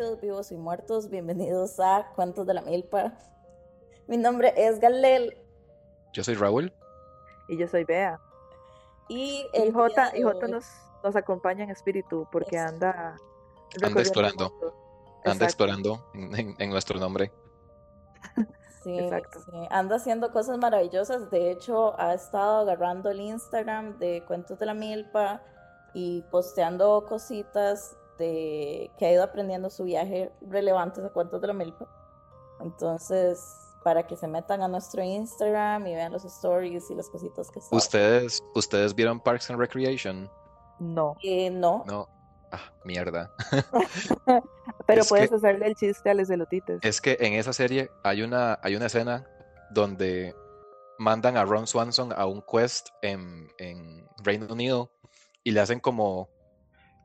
queridos vivos y muertos, bienvenidos a Cuentos de la Milpa. Mi nombre es Galel. Yo soy Raúl. Y yo soy Bea. Y Y el Jota, y nos, nos acompaña en espíritu porque anda... Anda explorando. Anda explorando en, en- en nuestro nombre. Sí, Exacto. sí, anda haciendo cosas maravillosas. De hecho, ha estado agarrando el Instagram de Cuentos de la Milpa y posteando cositas de que ha ido aprendiendo su viaje relevantes a Cuentos de la Milpa. Entonces, para que se metan a nuestro Instagram y vean los stories y las cositas que sube. ¿Ustedes, ¿Ustedes vieron Parks and Recreation? No, Eh, no, No. Ah, mierda. pero Es puedes que- hacerle el chiste a los elotites. Es que en esa serie hay una, hay una escena donde mandan a Ron Swanson a un quest en, en Reino Unido y le hacen como,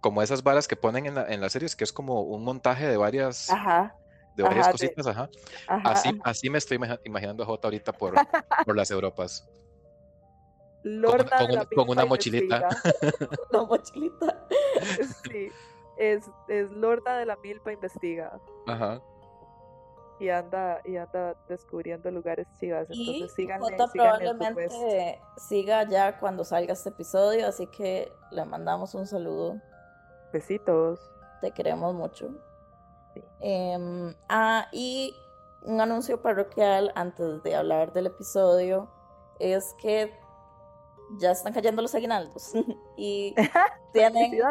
como esas varas que ponen en, la- en las series, que es como un montaje de varias, Ajá, de varias ajá, de- cositas, ajá. ajá. Así, así me estoy imagi- imaginando a Jota ahorita por, por las Europas. Lorna con de la una- con una mochilita. la mochilita. Sí, es, es Lorna de la Milpa investiga Ajá. y anda, y anda descubriendo lugares chivas. Y Entonces síganle, Jota síganle quest. probablemente siga ya cuando salga este episodio, así que le mandamos un saludo. Besitos. Te queremos mucho. Sí. Em, ah, y un anuncio parroquial antes de hablar del episodio es que ya están cayendo los aguinaldos y tienen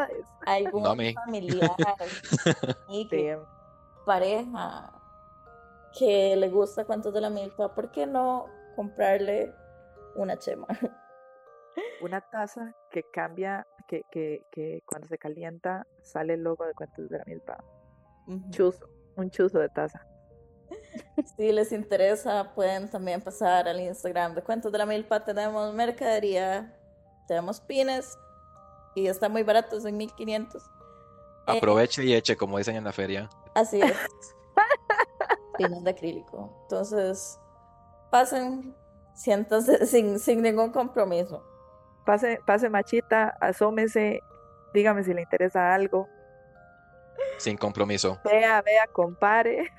algún No familiar y que Sí, pareja que le gusta cuentos de la milpa, ¿por qué no comprarle una chema? Una taza que cambia, que, que, que cuando se calienta sale el logo de Cuentos de la Milpa. Chuzo, un chuzo de taza. Si les interesa, pueden también pasar al Instagram de Cuentos de la Milpa. Tenemos mercadería, tenemos pines y está muy barato, son 1500. Eh, Aproveche y eche, como dicen en la feria. Así es. pines de acrílico. Entonces, pasen, siéntanse sin, sin ningún compromiso. Pase, pase machita, asómese, dígame si le interesa algo. Sin compromiso. Vea, vea, compare.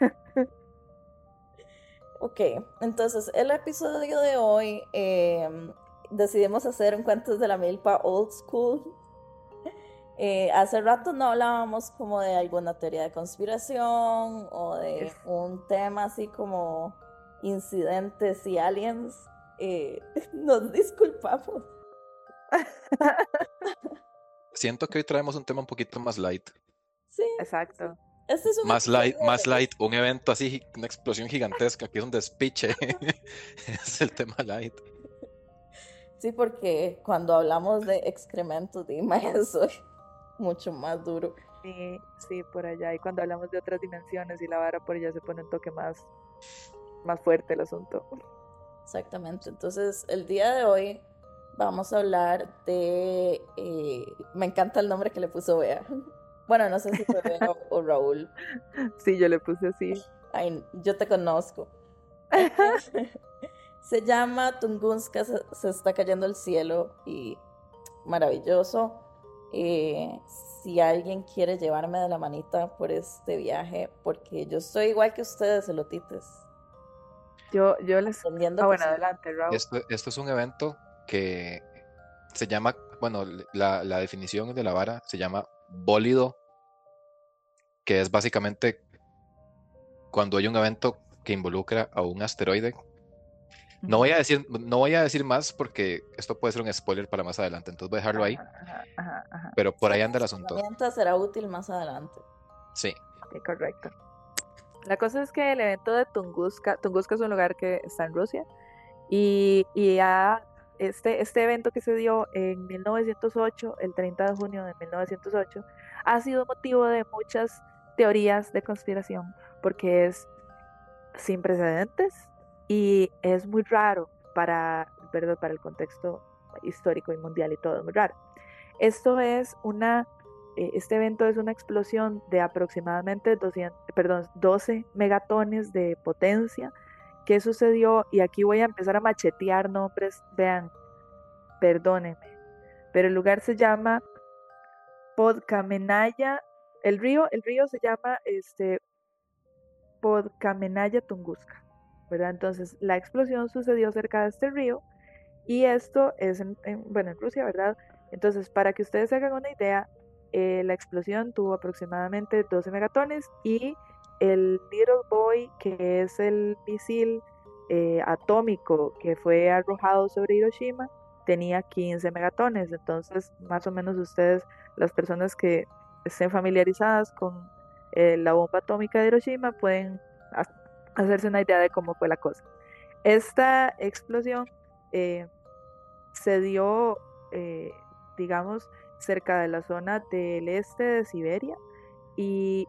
Ok, entonces el episodio de hoy em, decidimos hacer un Cuentos de la Milpa Old School. Eh, hace rato no hablábamos como de alguna teoría de conspiración o de un tema así como incidentes y aliens. Eh, nos disculpamos. Siento que hoy traemos un tema un poquito más light. Sí, Exacto. este es un Más light, más de- light, un evento así, una explosión gigantesca, que es un despiche. es el tema light. Sí, porque cuando hablamos de excrementos de imagen soy mucho más duro. Sí, sí, por allá. Y cuando hablamos de otras dimensiones y la vara por allá se pone un toque más, más fuerte el asunto. Exactamente. Entonces, el día de hoy vamos a hablar de. eh, me encanta el nombre que le puso Bea. Bueno, no sé si fue Bea o, o Raúl. Sí, yo le puse así. Ay, yo te conozco. Se llama Tunguska, se, se está cayendo el cielo y maravilloso. Eh, si alguien quiere llevarme de la manita por este viaje, porque yo soy igual que ustedes, elotites. Yo, yo les. Entendiendo Ah, que bueno, sí. adelante, Raúl. Esto, esto es un evento que se llama, bueno, la, la definición de la vara se llama bólido, que es básicamente cuando hay un evento que involucra a un asteroide. No voy a decir, no voy a decir más porque esto puede ser un spoiler para más adelante, entonces voy a dejarlo ahí, Ajá, ajá, ajá. pero por ahí anda el asunto. herramienta será útil más adelante. Sí, Sí, correcto. La cosa es que el evento de Tunguska, Tunguska es un lugar que está en Rusia, y, y ya este, este evento que se dio en 1908, el 30 de junio de 1908, ha sido motivo de muchas teorías de conspiración, porque es sin precedentes y es muy raro para, ¿verdad? para el contexto histórico y mundial y todo, muy raro. Esto es una eh, este evento es una explosión de aproximadamente 200, perdón, 12 megatones de potencia que sucedió y aquí voy a empezar a machetear nombres, vean, perdónenme, pero el lugar se llama Podkamenaya El río, el río se llama este, Podkamenaya Tunguska, ¿verdad? Entonces, la explosión sucedió cerca de este río y esto es, en, bueno, en Rusia, ¿verdad? Entonces, para que ustedes hagan una idea, eh, la explosión tuvo aproximadamente 12 megatones y el Little Boy, que es el misil eh, atómico que fue arrojado sobre Hiroshima, tenía 15 megatones. Entonces, más o menos ustedes, las personas que estén familiarizadas con eh, la bomba atómica de Hiroshima, pueden hacerse una idea de cómo fue la cosa. Esta explosión eh, se dio, digamos, cerca de la zona del este de Siberia y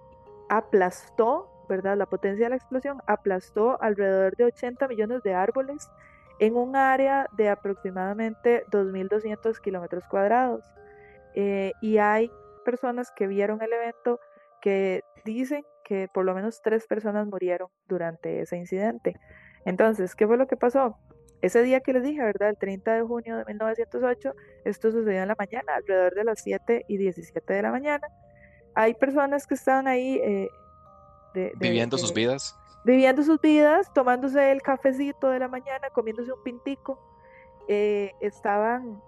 aplastó ¿verdad? La potencia de la explosión aplastó alrededor de 80 millones de árboles en un área de aproximadamente 2.200 kilómetros cuadrados. Eh, y hay personas que vieron el evento que dicen que por lo menos tres personas murieron durante ese incidente. Entonces, ¿qué fue lo que pasó? Ese día que les dije, ¿verdad? El 30 de junio de 1908, esto sucedió en la mañana, alrededor de las 7 y 17 de la mañana. Hay personas que estaban ahí eh, viviendo sus vidas. Viviendo sus vidas, tomándose el cafecito de la mañana, comiéndose un pintico. Eh, estaban,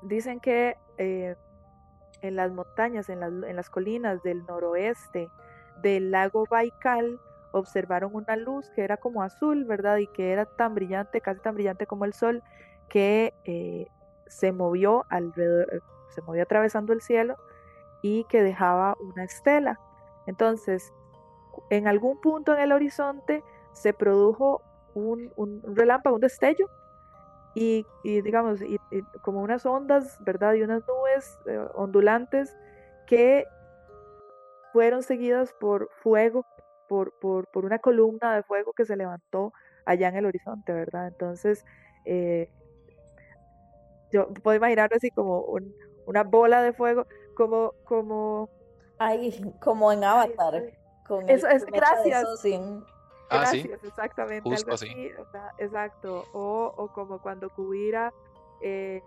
dicen que eh, en las montañas, en las, en las colinas del noroeste del lago Baikal, observaron una luz que era como azul, ¿verdad? Y que era tan brillante, casi tan brillante como el sol, que eh, se movió alrededor, se movió atravesando el cielo y que dejaba una estela. Entonces, en algún punto en el horizonte se produjo un, relámpago, un destello, y, digamos, como unas ondas, ¿verdad? Y unas nubes eh, ondulantes que fueron seguidas por fuego, por, por, una columna de fuego que se levantó allá en el horizonte, ¿verdad? Entonces, eh, yo puedo imaginar así como una bola de fuego, como, como... Ay, como en Avatar. Eso es gracias. Ah, gracias, exactamente. exacto. O, o, como cuando Kubira eh,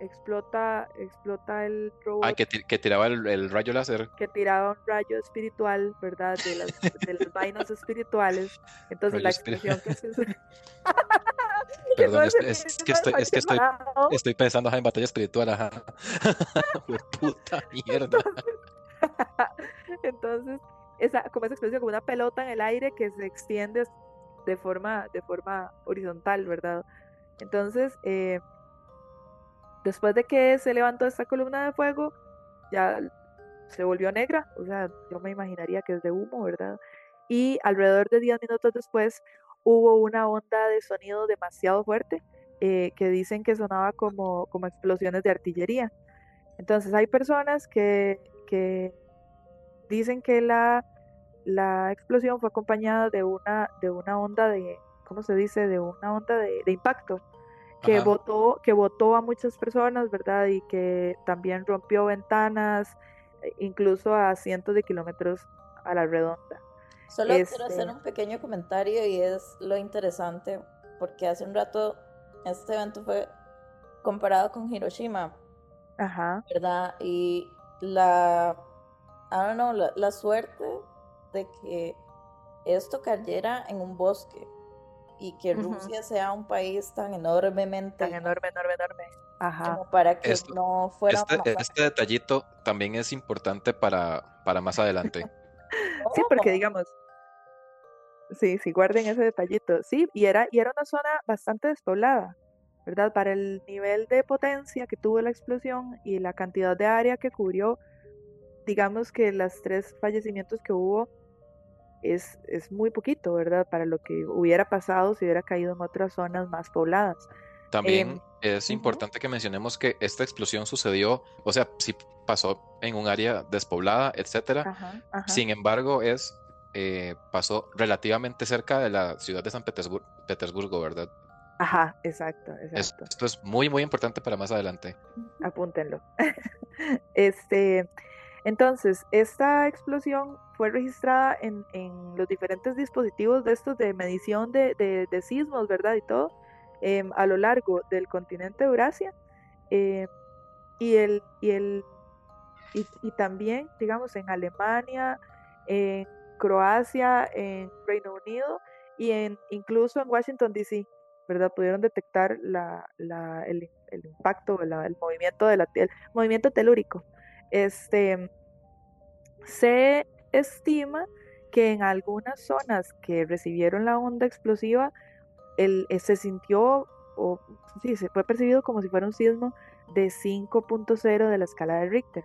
explota, explota el robot. Ah, que, que tiraba el, rayo láser. Que tiraba un rayo espiritual, ¿verdad? De las, de las vainas espirituales. Entonces la expresión que se Perdón, es, que, estoy, es que estoy, estoy pensando en batalla espiritual, ajá. puta mierda. Entonces, esa, como esa expresión, como una pelota en el aire que se extiende de forma, de forma horizontal, ¿verdad? Entonces, eh, después de que se levantó esta columna de fuego, ya se volvió negra, o sea, yo me imaginaría que es de humo, ¿verdad? Y alrededor de 10 minutos después hubo una onda de sonido demasiado fuerte eh, que dicen que sonaba como, como explosiones de artillería. Entonces hay personas que, que dicen que la, la explosión fue acompañada de una, de una onda de, ¿cómo se dice? De una onda de, impacto que votó, que votó a muchas personas, ¿verdad? Y que también rompió ventanas, e incluso a cientos de kilómetros a la redonda. Solo quiero hacer este un pequeño comentario y es lo interesante, porque hace un rato este evento fue comparado con Hiroshima, Ajá. ¿verdad? Y la I don't know, la, suerte de que esto cayera en un bosque y que Rusia sea un país tan enormemente tan enorme, enorme, enorme. Ajá. Como para que no fuera este, este, detallito también es importante para, para más adelante. sí, porque digamos, sí, sí, guarden ese detallito. Sí, y era, y era una zona bastante despoblada, ¿verdad? Para el nivel de potencia que tuvo la explosión y la cantidad de área que cubrió, digamos que los tres fallecimientos que hubo es, es muy poquito, ¿verdad? Para lo que hubiera pasado si hubiera caído en otras zonas más pobladas. También em, es importante que mencionemos que esta explosión sucedió, o sea, sí pasó en un área despoblada, etcétera. Sin embargo, es eh, pasó relativamente cerca de la ciudad de San Petersburgo, Petersburgo ¿verdad? Ajá, exacto, exacto. esto es muy, muy importante para más adelante. Apúntenlo. este, entonces, esta explosión fue registrada en, los diferentes dispositivos de estos de medición de, sismos, ¿verdad? Y todo, em, a lo largo del continente de Eurasia. Em, y, el, y el, y, y también, digamos, en Alemania, en Croacia, en Reino Unido y en, incluso en Washington, D.C., ¿verdad? Pudieron detectar la, el, impacto, la, el movimiento, de la, movimiento telúrico. Este, se estima que en algunas zonas que recibieron la onda explosiva, el, eh, se sintió, o sí, se fue percibido como si fuera un sismo de 5.0 de la escala de Richter.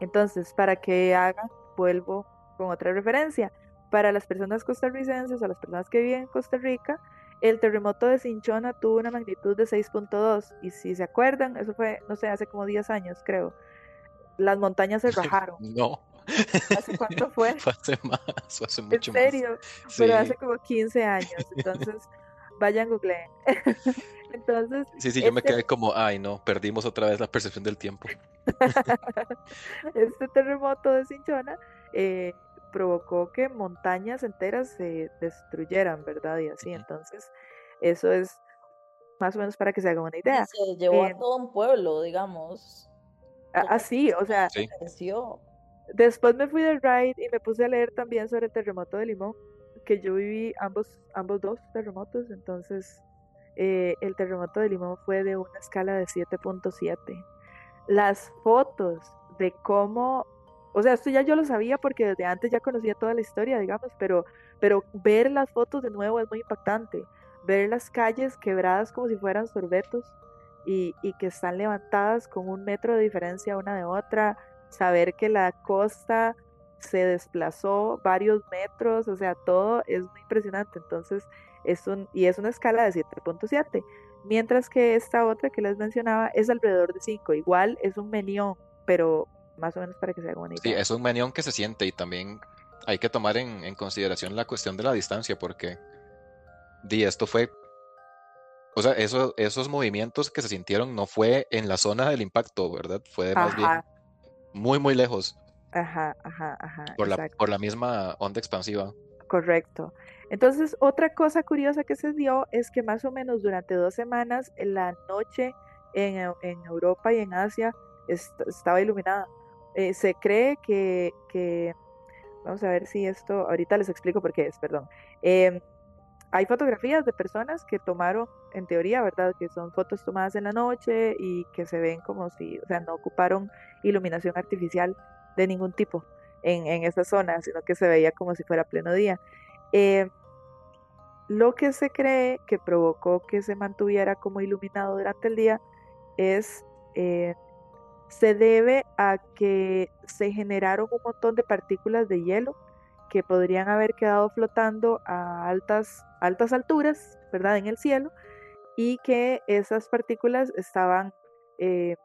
Entonces, para que hagan, vuelvo con otra referencia, para las personas costarricenses o las personas que viven en Costa Rica, el terremoto de Cinchona tuvo una magnitud de 6.2 y si se acuerdan, eso fue, no sé, hace como 10 años creo. Las montañas se rajaron. no. ¿Hace cuánto fue? Fue hace más, fue hace mucho ¿En serio? más. Pero Sí. hace como 15 años. Entonces, vayan googleen. Entonces, Sí, sí, yo me este- quedé como, ay no, perdimos otra vez la percepción del tiempo. este terremoto de Cinchona eh, provocó que montañas enteras se destruyeran, ¿verdad? Y así, entonces, eso es más o menos para que se hagan una Y idea. se llevó Eh, a todo un pueblo, digamos. Así, o sea, Sí. Después me fui del ride y me puse a leer también sobre el terremoto de Limón, que yo viví ambos, ambos dos terremotos, entonces eh, el terremoto de Limón fue de una escala de 7.7. Las fotos de cómo, o sea, esto ya yo lo sabía porque desde antes ya conocía toda la historia, digamos, pero, pero ver las fotos de nuevo es muy impactante. Ver las calles quebradas como si fueran sorbetos y, y que están levantadas con un metro de diferencia una de otra, saber que la costa se desplazó varios metros, o sea, todo es muy impresionante. Entonces, es un, y es una escala de 7.7, mientras que esta otra que les mencionaba es alrededor de 5, igual es un menión, pero más o menos para que se hagan una Sí, es un menión que se siente y también hay que tomar en, en consideración la cuestión de la distancia porque di, esto fue, o sea, eso, esos movimientos que se sintieron no fue en la zona del impacto, ¿verdad? Fue más bien Ajá, muy, muy lejos ajá, ajá, ajá, por la, por la misma onda expansiva. Correcto. Entonces, otra cosa curiosa que se dio es que más o menos durante dos semanas la noche en, en Europa y en Asia est- estaba iluminada. Eh, se cree que, vamos a ver si esto, ahorita les explico por qué es, perdón. Em, hay fotografías de personas que tomaron, en teoría, ¿verdad? Que son fotos tomadas en la noche y que se ven como si, o sea, no ocuparon iluminación artificial de ningún tipo en, en esa zona, sino que se veía como si fuera pleno día. Eh, lo que se cree que provocó que se mantuviera como iluminado durante el día es, eh, se debe a que se generaron un montón de partículas de hielo que podrían haber quedado flotando a altas, altas alturas, ¿verdad? En el cielo, y que esas partículas estaban eh,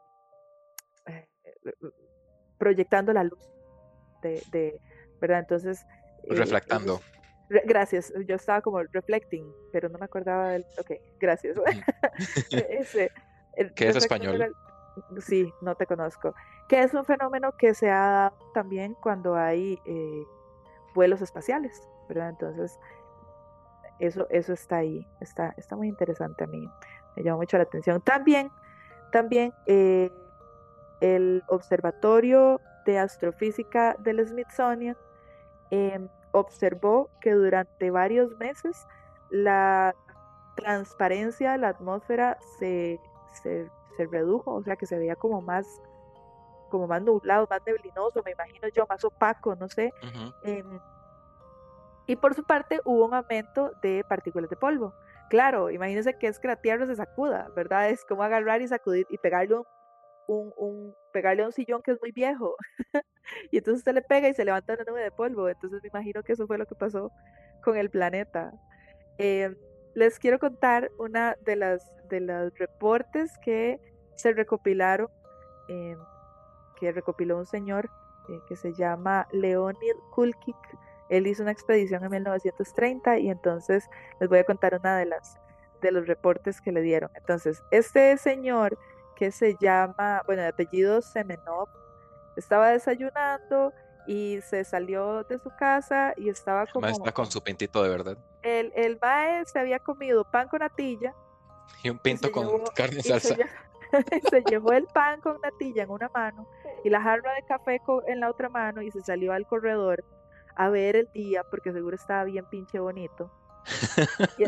eh, proyectando la luz de, de- ¿verdad? Entonces... eh, Reflectando. Re- Gracias, yo estaba como reflecting, pero no me acordaba del. Ok, gracias. Ese, el ¿Qué es español? Sí, no te conozco. Que es un fenómeno que se ha dado también cuando hay eh, vuelos espaciales, ¿verdad? Entonces, eso, eso está ahí, está, está muy interesante a mí, me llama mucho la atención. También, también eh, el Observatorio de Astrofísica del Smithsonian em, observó que durante varios meses la transparencia de la atmósfera se, se, se redujo, o sea que se veía como más, como más nublado, más neblinoso, me imagino yo, más opaco, no sé. Em, y por su parte hubo un aumento de partículas de polvo. Claro, imagínense que es que la Tierra se sacuda, ¿verdad? Es como agarrar y sacudir y pegarle un, un, un- pegarle a un sillón que es muy viejo. y entonces usted le pega y se levanta una nube de polvo. Entonces me imagino que eso fue lo que pasó con el planeta. Em, les quiero contar una de las de los reportes que se recopilaron, em, que recopiló un señor eh, que se llama Leonid Kulkik. Él hizo una expedición en 1930 y entonces les voy a contar una de las de los reportes que le dieron. Entonces, este señor que se llama, bueno, de apellido Semenov, estaba desayunando y se salió de su casa y estaba como Maestra con su pintito de verdad. el, el mae se había comido pan con natilla Y un pinto con llevó, carne y se, salsa. se llevó el pan con natilla en una mano y la jarra de café en la otra mano y se salió al corredor a ver el día porque seguro estaba bien pinche bonito.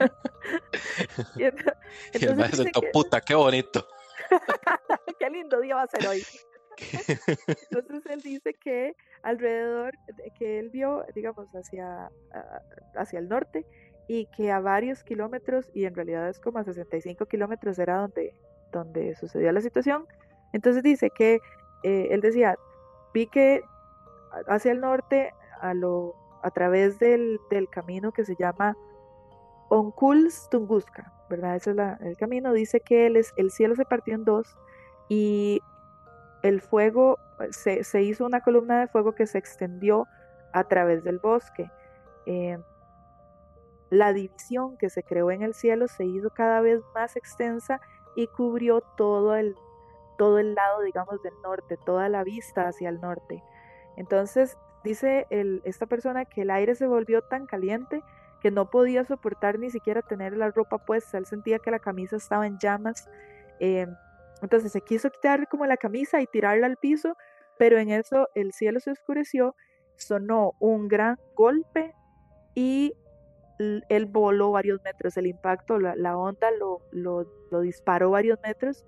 y entonces, y entonces, puta, qué bonito. qué lindo día va a ser hoy. Entonces él dice que alrededor, que él vio, digamos, hacia, hacia el norte y que a varios kilómetros, y en realidad es como a 65 kilómetros era donde, donde sucedió la situación. Entonces dice que eh, él decía, vi que hacia el norte, a, lo, a través del, del camino que se llama Onkuls Tunguska, ¿verdad? Ese es el camino. Dice que el, el cielo se partió en dos y el fuego, se, se, hizo una columna de fuego que se extendió a través del bosque. Eh, la división que se creó en el cielo se hizo cada vez más extensa y cubrió todo el, todo el lado, digamos, del norte, toda la vista hacia el norte. Entonces, dice esta persona que el aire se volvió tan caliente que no podía soportar ni siquiera tener la ropa puesta. Él sentía que la camisa estaba en llamas. Eh, entonces se quiso quitar como la camisa y tirarla al piso, pero en eso el cielo se oscureció, sonó un gran golpe y él voló varios metros. El impacto, la, onda lo, lo, disparó varios metros,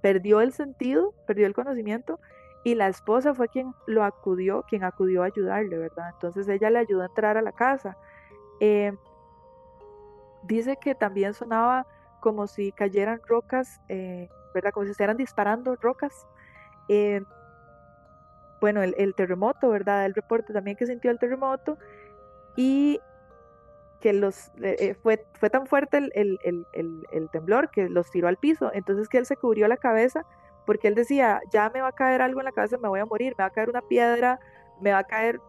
perdió el sentido, perdió el conocimiento y la esposa fue quien lo acudió, quien acudió a ayudarle, ¿verdad? Entonces ella le ayudó a entrar a la casa. Eh, dice que también sonaba como si cayeran rocas eh, ¿verdad? Como si estuvieran disparando rocas. Eh, bueno, el, terremoto, ¿verdad? El reporte también que sintió el terremoto y que los eh, eh, fue, fue tan fuerte el, el, temblor que los tiró al piso. Entonces que él se cubrió la cabeza porque él decía, ya me va a caer algo en la cabeza, me voy a morir, me va a caer una piedra, me va a caer,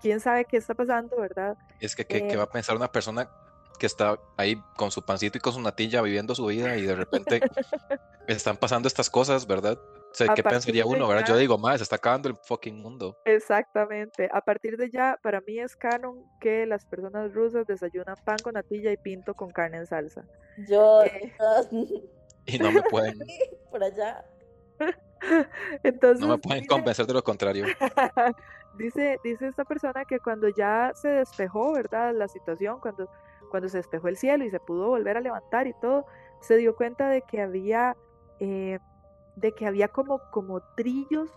quién sabe qué está pasando, ¿verdad? Es que, ¿qué, va a pensar una persona que está ahí con su pancito y con su natilla viviendo su vida y de repente están pasando estas cosas, ¿verdad? O sea, ¿qué pensaría uno, verdad? Yo digo, más, se está acabando el fucking mundo. Exactamente. A partir de ya, para mí es canon que las personas rusas desayunan pan con natilla y pinto con carne en salsa. Yo. Eh, y no me pueden. Por allá. Entonces, no me pueden convencer de lo contrario. dice, dice esta persona que cuando ya se despejó, ¿verdad? La situación, cuando cuando se despejó el cielo y se pudo volver a levantar y todo, se dio cuenta de que había, eh, de que había como, como trillos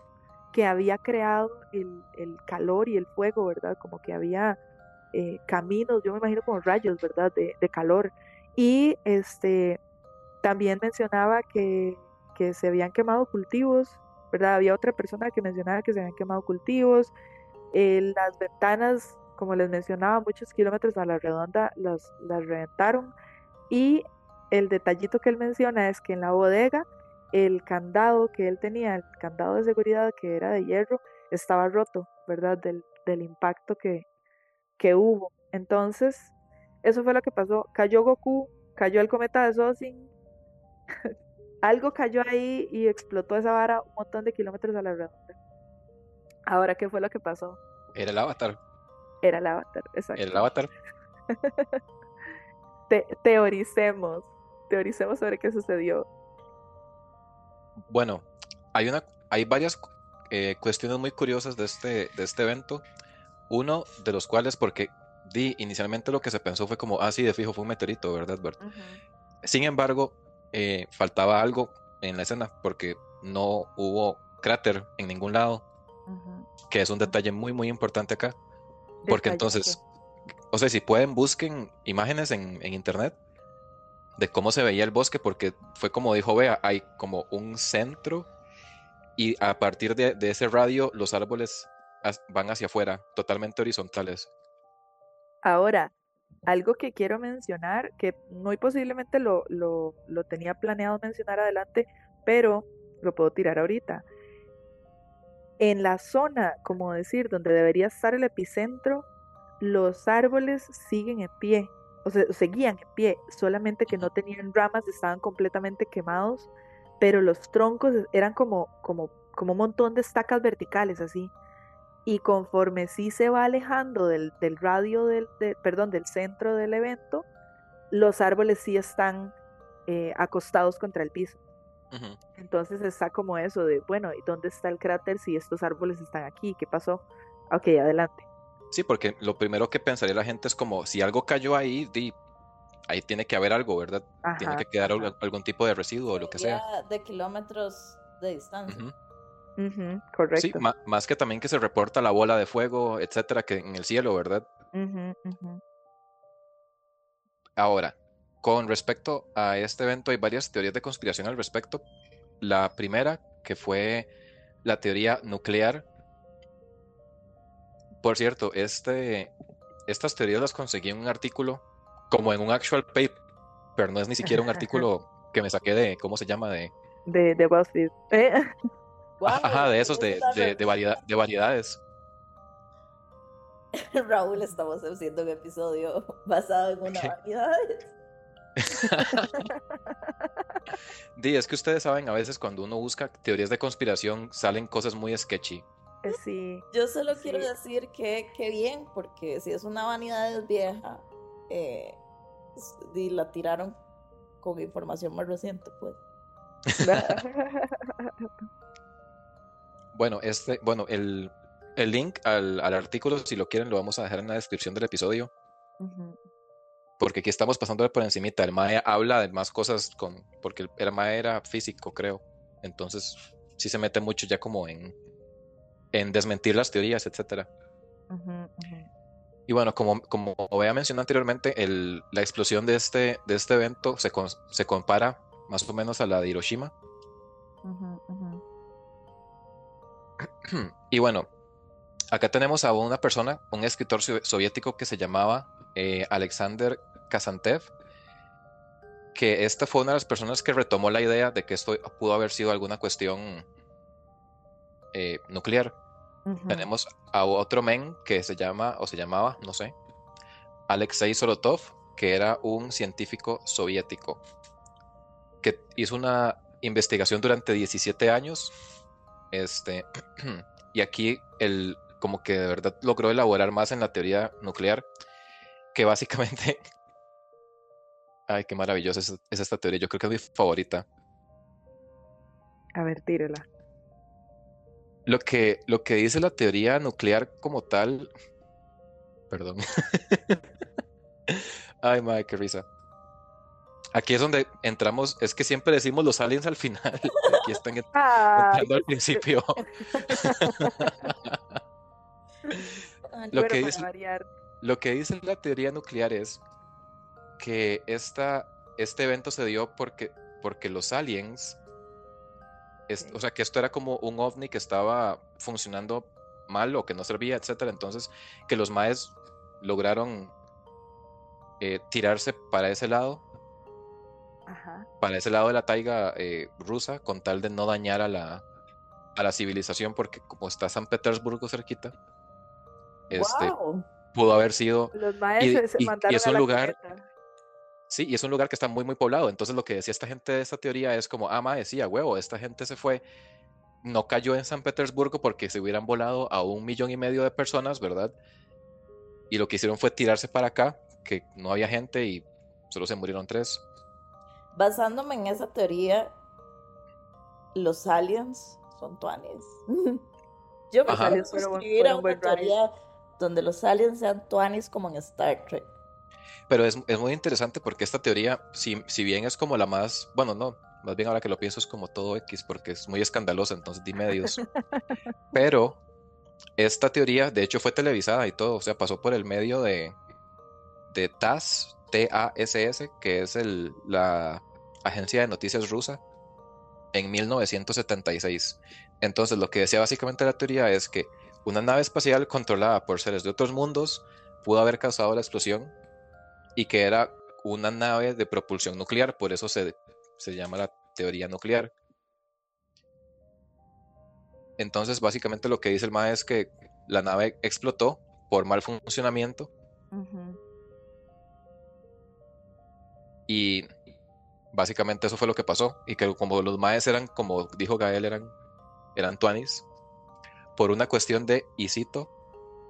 que había creado el, calor y el fuego, ¿verdad? Como que había eh, caminos, yo me imagino como rayos, ¿verdad? De, calor. Y este también mencionaba que, que se habían quemado cultivos, ¿verdad? Había otra persona que mencionaba que se habían quemado cultivos, eh, las ventanas como les mencionaba, muchos kilómetros a la redonda las, las reventaron. Y el detallito que él menciona es que en la bodega el candado que él tenía, el candado de seguridad que era de hierro, estaba roto, ¿verdad? Del, del impacto que, que hubo. Entonces, eso fue lo que pasó. Cayó Goku, cayó el cometa de Sosin, algo cayó ahí y explotó esa vara un montón de kilómetros a la redonda. Ahora, ¿qué fue lo que pasó? Era el avatar. Era el avatar, exacto. El avatar. teoricemos, teoricemos sobre qué sucedió. Bueno, hay una, hay varias eh, cuestiones muy curiosas de este, de este evento. Uno de los cuales, porque di, inicialmente lo que se pensó fue como, ah, sí, de fijo fue un meteorito, ¿verdad, Bert? Sin embargo, eh, faltaba algo en la escena porque no hubo cráter en ningún lado, que es un detalle muy, muy importante acá. Porque entonces, o sea, si pueden, busquen imágenes en, internet de cómo se veía el bosque, porque fue como dijo Bea, hay como un centro y a partir de, ese radio los árboles van hacia afuera, totalmente horizontales. Ahora, algo que quiero mencionar, que muy posiblemente lo, lo, lo tenía planeado mencionar adelante, pero lo puedo tirar ahorita en la zona, como decir, donde debería estar el epicentro, los árboles siguen en pie, o sea, seguían en pie, solamente que no tenían ramas, estaban completamente quemados, pero los troncos eran como, como, como un montón de estacas verticales así. Y conforme sí se va alejando del, radio del, perdón, del centro del evento, los árboles sí están eh, acostados contra el piso. Entonces está como eso de, bueno, ¿y dónde está el cráter si estos árboles están aquí? ¿Qué pasó? Ok, adelante. Sí, porque lo primero que pensaría la gente es como si algo cayó ahí, di, ahí tiene que haber algo, ¿verdad? tiene que quedar ajá. algún tipo de residuo o lo que sea. De kilómetros de distancia. Sí, correcto. ma- más que también que se reporta la bola de fuego, etcétera, que en el cielo, ¿verdad? Ahora, con respecto a este evento, hay varias teorías de conspiración al respecto. La primera, que fue la teoría nuclear. Por cierto, este, estas teorías las conseguí en un artículo, como en un actual paper, no es ni siquiera un artículo que me saqué de, ¿cómo se llama? De, De, de BuzzFeed. Eh, ajá, de esos, de, de, variedad, de variedades. Raúl, estamos haciendo un episodio basado en una variedad. Di, es que ustedes saben, a veces cuando uno busca teorías de conspiración, salen cosas muy sketchy. Eh, sí. Yo solo Sí. quiero decir que, que bien, porque si es una vanidad vieja, eh, y la tiraron con información más reciente, pues. Bueno, este, bueno, el, el link al, al artículo, si lo quieren, lo vamos a dejar en la descripción del episodio, porque aquí estamos pasando por encimita. El MAE habla de más cosas con, porque el, el MAE era físico, creo. Entonces, sí se mete mucho ya como en, en desmentir las teorías, ujú. Y bueno, como, como había mencionado anteriormente, el, la explosión de este, de este evento se, con- se compara más o menos a la de Hiroshima. Y bueno, acá tenemos a una persona, un escritor so- soviético que se llamaba eh, Alexander Kazantev, que esta fue una de las personas que retomó la idea de que esto pudo haber sido alguna cuestión eh, nuclear. Tenemos a otro men que se llama, o se llamaba, no sé, Alexei Solotov, que era un científico soviético, que hizo una investigación durante 17 años. Este, y aquí el, como que de verdad logró elaborar más en la teoría nuclear, que básicamente, ay, qué maravillosa es, es esta teoría, yo creo que es mi favorita. A ver, tírela. Lo que, lo que dice la teoría nuclear como tal. Perdón. Ay, madre, qué risa. Aquí es donde entramos. Es que siempre decimos los aliens al final. Aquí están en- entrando al principio. Lo que dice-. Lo que dice la teoría nuclear es que esta, este evento se dio porque, porque los aliens. Es-. O sea, que esto era como un ovni que estaba funcionando mal o que no servía, etcétera. Entonces, que los maes lograron eh, tirarse para ese lado, Ajá. para ese lado de la taiga eh, rusa, con tal de no dañar a la, a la civilización, porque como está San Petersburgo cerquita, este, pudo haber sido Los se y- y mandaron es un lugar-. Sí, y es un lugar que está muy, muy poblado. Entonces, lo que decía esta gente de esta teoría es como, ah, ma, decía, huevo, esta gente se fue, no cayó en San Petersburgo porque se hubieran volado a un millón y medio de personas, ¿verdad? Y lo que hicieron fue tirarse para acá, que no había gente y solo se murieron tres. Basándome en esa teoría, los aliens son tuanes. Yo me buen- suscribir a una teoría donde los aliens sean tuanes como en Star Trek. Pero es, es muy interesante porque esta teoría, si, si bien es como la más, bueno, no, más bien ahora que lo pienso es como todo X porque es muy escandalosa, entonces di medios. Pero esta teoría, de hecho, fue televisada y todo, o sea, pasó por el medio de, de TASS, T-A-S-S, que es el, la agencia de noticias rusa, en 1976. Entonces, lo que decía básicamente la teoría es que una nave espacial controlada por seres de otros mundos pudo haber causado la explosión y que era una nave de propulsión nuclear, por eso se, se llama la teoría nuclear. Entonces, básicamente lo que dice el MAE es que la nave explotó por mal funcionamiento y básicamente eso fue lo que pasó. Y que como los MAEs eran, como dijo Gael, eran, eran tuanis, por una cuestión de, y cito,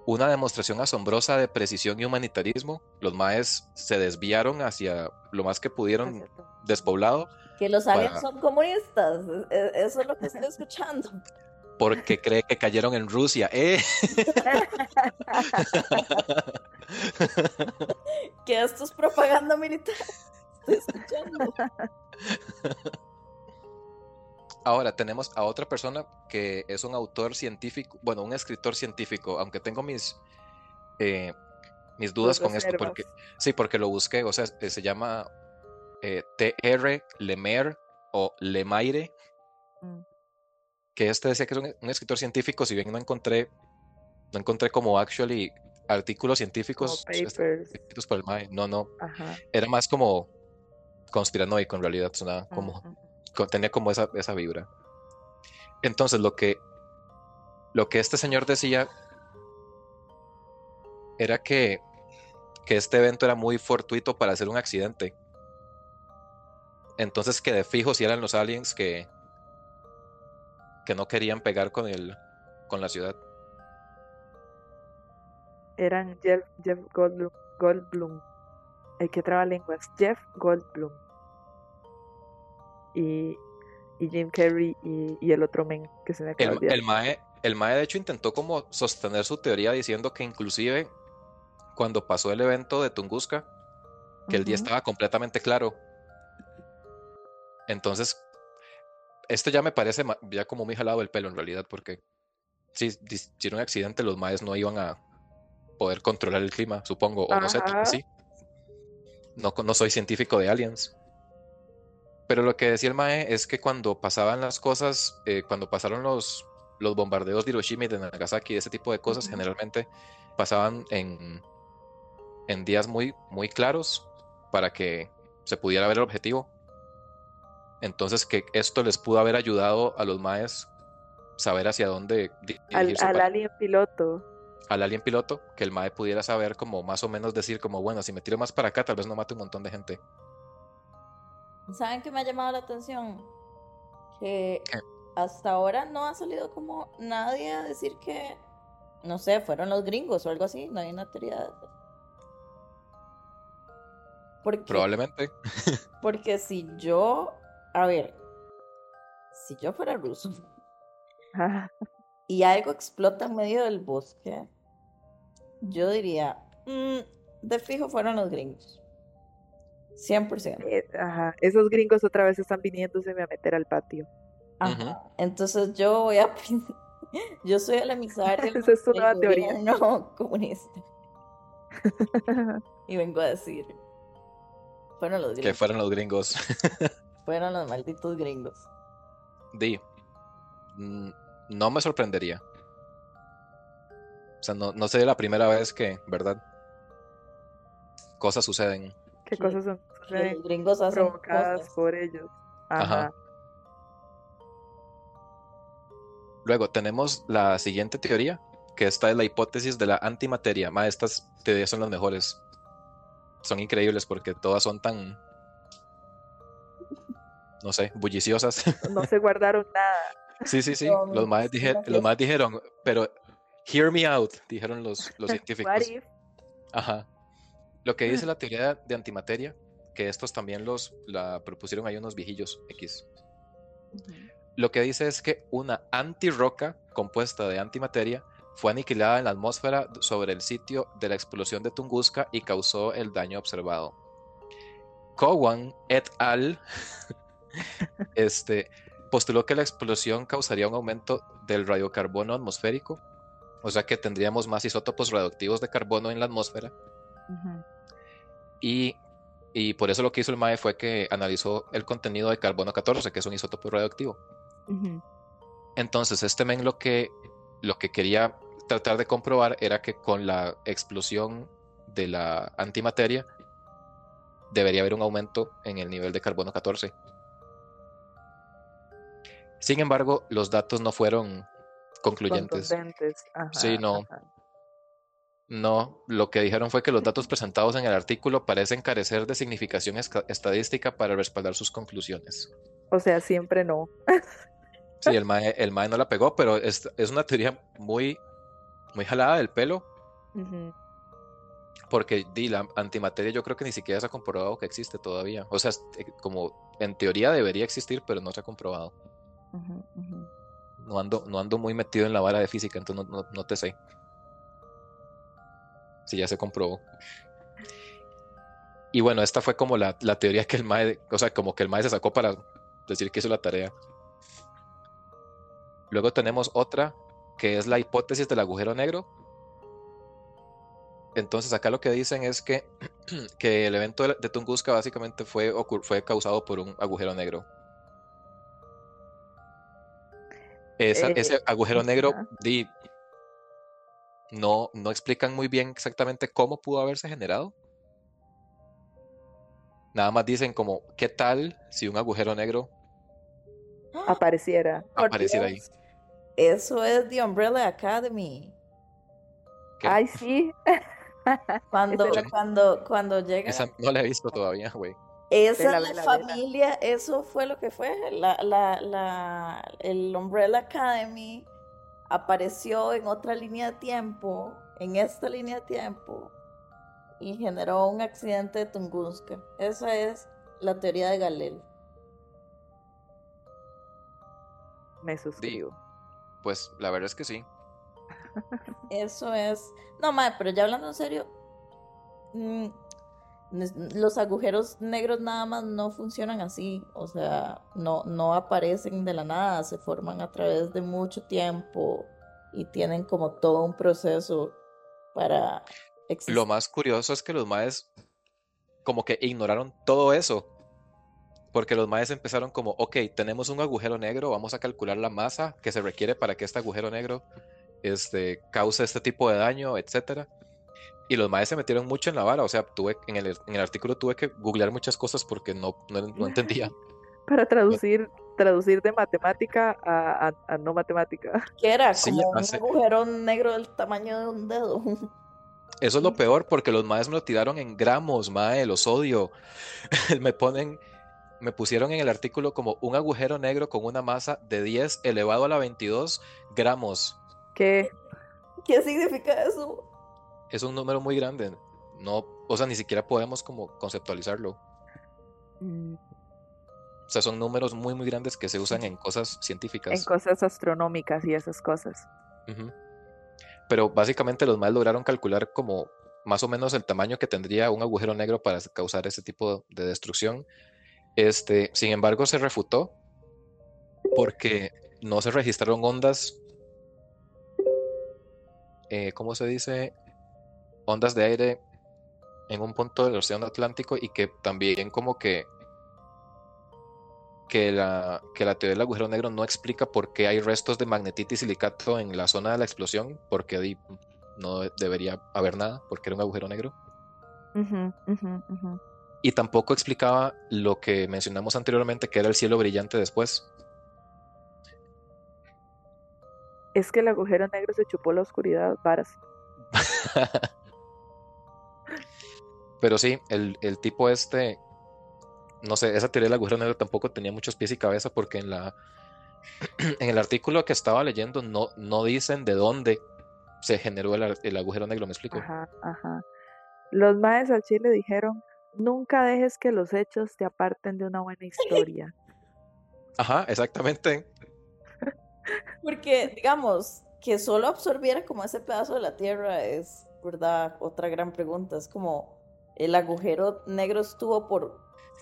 una demostración asombrosa de precisión y humanitarismo, los MAEs se desviaron hacia lo más que pudieron todo. despoblado. Que los aliens para- son comunistas. Eso es lo que estoy escuchando. porque cree que cayeron en Rusia. ¡Eh! Que esto es propaganda militar. Estoy escuchando. Ahora tenemos a otra persona que es un autor científico, bueno, un escritor científico, aunque tengo mis, eh, mis dudas con esto, porque sí, porque lo busqué, o sea, eh, se llama eh, T.R. Lemaire o Lemaire, Mm. que este decía que es un, un escritor científico, si bien no encontré, no encontré como actually artículos científicos Como este, escritos por el MAE, no, no, Ajá. era más como conspiranoico en realidad, sonaba como Ujú. Tenía como esa, esa vibra. Entonces, lo que, lo que este señor decía era que, que este evento era muy fortuito para hacer un accidente. Entonces, que de fijo si eran los aliens que, que no querían pegar con, el, con la ciudad. Eran Jeff, Jeff Goldblum, Goldblum. El que traba lenguas. Jeff Goldblum. Y, y Jim Carrey y, y el otro men que se me acaba El, de el Mae, el Mae, de hecho, intentó como sostener su teoría diciendo que inclusive cuando pasó el evento de Tunguska, que el día estaba completamente claro. Entonces, esto ya me parece ya como muy jalado el pelo en realidad, porque si, si era un accidente, los maes no iban a poder controlar el clima, supongo, o no sé, sí. No soy científico de aliens. Pero lo que decía el mae es que cuando pasaban las cosas, eh, cuando pasaron los, los bombardeos de Hiroshima y de Nagasaki, ese tipo de cosas, generalmente pasaban en, en días muy, muy claros para que se pudiera ver el objetivo. Entonces que esto les pudo haber ayudado a los maes saber hacia dónde di- Al, dirigirse al para- alien piloto. al alien piloto, que el mae pudiera saber como más o menos decir como, bueno, si me tiro más para acá, tal vez no mate un montón de gente. ¿Saben qué me ha llamado la atención? Que hasta ahora no ha salido como nadie a decir que, no sé, fueron los gringos o algo así. No hay una teoría. Porque, Probablemente. porque si yo, a ver, si yo fuera ruso y algo explota en medio del bosque, yo diría, "Mm, de fijo fueron los gringos. 100%. eh, ajá. Esos gringos otra vez están viniéndoseme a meter al patio. Ajá. Entonces yo voy a yo soy el emisario Esa es del nueva teoría. gobierno comunista y vengo a decir fueron los Que gringos, fueran los gringos. fueron los malditos gringos. Di. mm, No me sorprendería. O sea, no, no sería la primera vez que, ¿verdad? Cosas suceden. ¿Qué cosas son Que suceden los gringos hacen provocadas cosas. por ellos? Ajá. Ajá. Luego tenemos la siguiente teoría, que esta es la hipótesis de la antimateria. Ma, estas teorías son las mejores. Son increíbles porque todas son tan, no sé, bulliciosas. No se guardaron nada. Sí, sí, sí. Los maes, dije- una los maes fiesta. dijeron, pero hear me out, dijeron los, los What científicos. if? Ajá. Lo que dice la teoría de antimateria, que estos también los la propusieron ahí unos viejillos X. Lo que dice es que una antirroca compuesta de antimateria fue aniquilada en la atmósfera sobre el sitio de la explosión de Tunguska y causó el daño observado. Cowan et al. este, postuló que la explosión causaría un aumento del radiocarbono atmosférico, o sea que tendríamos más isótopos radioactivos de carbono en la atmósfera. Y, y por eso lo que hizo el MAE fue que analizó el contenido de carbono 14, que es un isótopo radioactivo. Entonces, este men lo que, lo que quería tratar de comprobar era que con la explosión de la antimateria debería haber un aumento en el nivel de carbono 14. Sin embargo, los datos no fueron concluyentes. Ajá, Sí, no. ajá. No, lo que dijeron fue que los datos presentados en el artículo parecen carecer de significación estadística para respaldar sus conclusiones. O sea, siempre no. Sí, el MAE, el MAE no la pegó, pero es, es una teoría muy, muy jalada del pelo, porque di, la antimateria yo creo que ni siquiera se ha comprobado que existe todavía. O sea, eh, como en teoría debería existir, pero no se ha comprobado. No, ando, no ando muy metido en la vara de física, entonces no, te sé. Si ya se comprobó. Y bueno, esta fue como la, la, teoría que el MAE, o sea, como que el MAE se sacó para decir que hizo la tarea. Luego tenemos otra, que es la hipótesis del agujero negro. Entonces acá lo que dicen es que, que el evento de Tunguska básicamente fue, fue causado por un agujero negro. Eh, ese agujero negro no, no explican muy bien exactamente cómo pudo haberse generado. Nada más dicen como, ¿qué tal si un agujero negro apareciera? Apareciera ahí. Eso es The Umbrella Academy. Ay, sí. cuando, cuando, cuando llega. no la he visto todavía, güey. Esa la, familia, eso fue lo que fue. La, la, la, el Umbrella Academy apareció en otra línea de tiempo, en esta línea de tiempo, y generó un accidente de Tunguska. Esa es la teoría de Galel. Me suscribo. pues la verdad es que sí. Eso es. No, madre, pero ya hablando en serio. Mm, los agujeros negros nada más no funcionan así, o sea, no, no aparecen de la nada, se forman a través de mucho tiempo y tienen como todo un proceso para existir. Lo más curioso es que los maes como que ignoraron todo eso, porque los maes empezaron como, ok, tenemos un agujero negro, vamos a calcular la masa que se requiere para que este agujero negro este, cause este tipo de daño, etcétera y los maestros se metieron mucho en la vara, o sea, tuve en el, en el artículo tuve que googlear muchas cosas porque no, no, entendía. Para traducir, traducir de matemática a, a, no matemática. ¿Qué era? Como un agujero negro del tamaño de un dedo. Eso es lo peor porque los maestros me lo tiraron en gramos, mae, los odio. me ponen, me pusieron en el artículo como un agujero negro con una masa de 10 elevado a la 22 gramos. ¿Qué? ¿Qué significa eso? Es un número muy grande. No, o sea, ni siquiera podemos como conceptualizarlo. Mm. O sea, son números muy, muy grandes que se usan en cosas científicas. En cosas astronómicas y esas cosas. Pero básicamente los más lograron calcular como más o menos el tamaño que tendría un agujero negro para causar ese tipo de destrucción. Este, sin embargo, se refutó porque no se registraron ondas, eh, ¿cómo se dice? Ondas de aire en un punto del Océano Atlántico y que también como que que la, que la teoría del agujero negro no explica por qué hay restos de magnetita y silicato en la zona de la explosión, porque no debería haber nada, porque era un agujero negro. Y tampoco explicaba lo que mencionamos anteriormente, que era el cielo brillante después. Es que el agujero negro se chupó la oscuridad, varas. Pero sí, el, tipo este, no sé, esa teoría del agujero negro tampoco tenía muchos pies y cabeza porque en la en el artículo que estaba leyendo no, no dicen de dónde se generó el, agujero negro, ¿me explico? Ajá, ajá. Los maes al Chile dijeron, nunca dejes que los hechos te aparten de una buena historia. Ajá, exactamente. Porque, digamos, que solo absorbiera como ese pedazo de la Tierra es, ¿verdad? Otra gran pregunta. Es como, el agujero negro estuvo por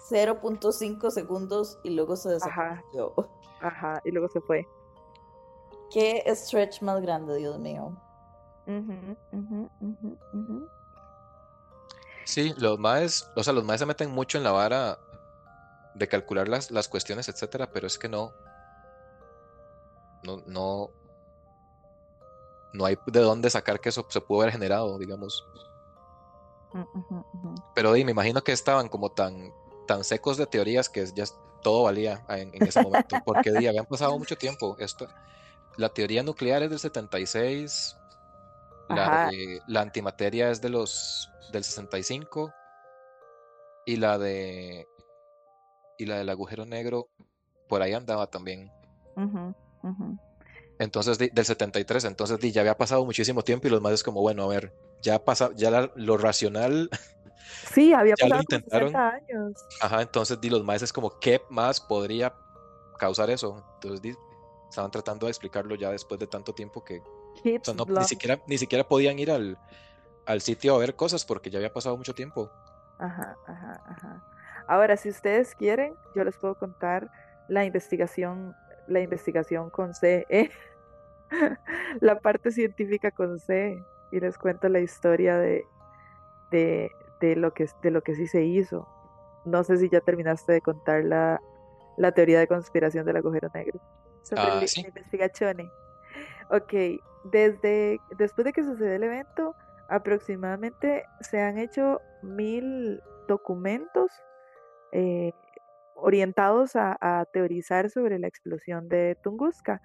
0.5 segundos y luego se desapareció. Ajá. y luego se fue. Qué stretch más grande, Dios mío. sí, los maes, o sea, los maes se meten mucho en la vara de calcular las, las cuestiones, etcétera, pero es que no. No, no. No hay de dónde sacar que eso se pudo haber generado, digamos. Pero me imagino que estaban como tan, tan secos de teorías que ya todo valía en, ese momento, porque habían pasado mucho tiempo. Esto, la teoría nuclear es del 76, la, la antimateria es de los del 65 y la de y la del agujero negro por ahí andaba también. Entonces, del 73, entonces ya había pasado muchísimo tiempo y los más es como, bueno, a ver, ya pasa, ya lo racional. Sí, había pasado intentaron. años. Ajá, entonces di los más es como, ¿qué más podría causar eso? Entonces di, estaban tratando de explicarlo ya después de tanto tiempo que ni, siquiera, ni siquiera podían ir al, al sitio a ver cosas porque ya había pasado mucho tiempo. Ajá, ajá, ajá. Ahora, si ustedes quieren, yo les puedo contar la investigación, la investigación con C, ¿eh? la parte científica con C, y les cuento la historia de, de, de, lo que, de lo que sí se hizo. No sé si ya terminaste de contar la, la teoría de conspiración del agujero negro sobre ah, la investigación. Ok, desde después de que sucedió el evento, aproximadamente se han hecho mil documentos eh, orientados a, teorizar sobre la explosión de Tunguska.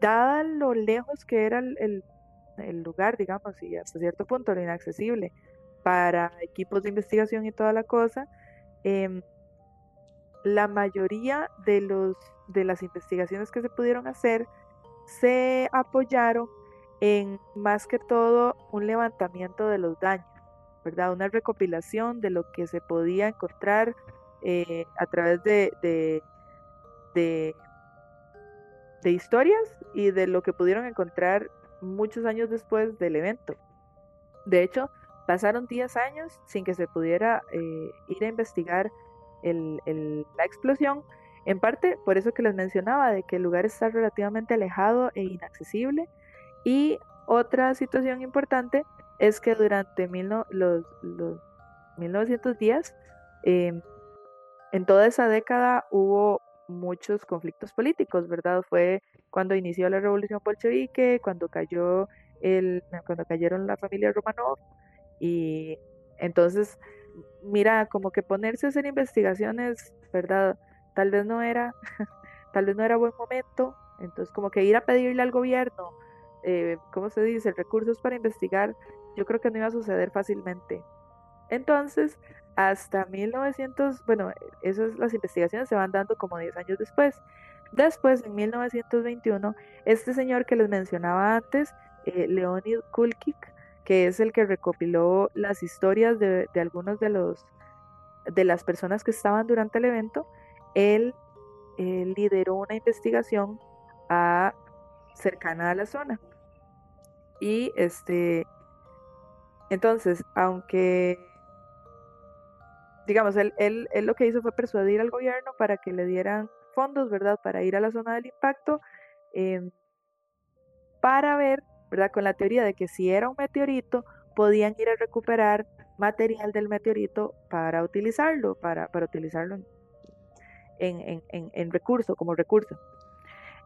Dada lo lejos que era el, lugar, digamos, y hasta cierto punto lo inaccesible para equipos de investigación y toda la cosa, em, la mayoría de, los, de las investigaciones que se pudieron hacer se apoyaron en más que todo un levantamiento de los daños, ¿verdad? Una recopilación de lo que se podía encontrar eh, a través de, de, de, historias y de lo que pudieron encontrar muchos años después del evento. De hecho, pasaron 10 años sin que se pudiera eh, ir a investigar la explosión, en parte por eso que les mencionaba, de que el lugar está relativamente alejado e inaccesible. Y otra situación importante es que durante los, los 1910 eh, en toda esa década hubo muchos conflictos políticos, ¿verdad? Fue cuando inició la revolución bolchevique, cuando cayó el, cuando cayeron la familia Romanov y entonces, mira, como que ponerse a hacer investigaciones, ¿verdad? Tal vez no era, tal vez no era buen momento, entonces como que ir a pedirle al gobierno, eh, ¿cómo se dice? Recursos para investigar, yo creo que no iba a suceder fácilmente. Entonces, hasta 1900, bueno, esas las investigaciones se van dando como 10 años después. Después, en 1921, este señor que les mencionaba antes, eh, Leonid Kulkik, que es el que recopiló las historias de, algunos de los de las personas que estaban durante el evento, él, lideró una investigación a, cercana a la zona. Y este, entonces, aunque digamos, él, él, lo que hizo fue persuadir al gobierno para que le dieran fondos, ¿verdad? Para ir a la zona del impacto, em, para ver, ¿verdad? Con la teoría de que si era un meteorito, podían ir a recuperar material del meteorito para utilizarlo, para, para utilizarlo en, en, en, en recurso, como recurso.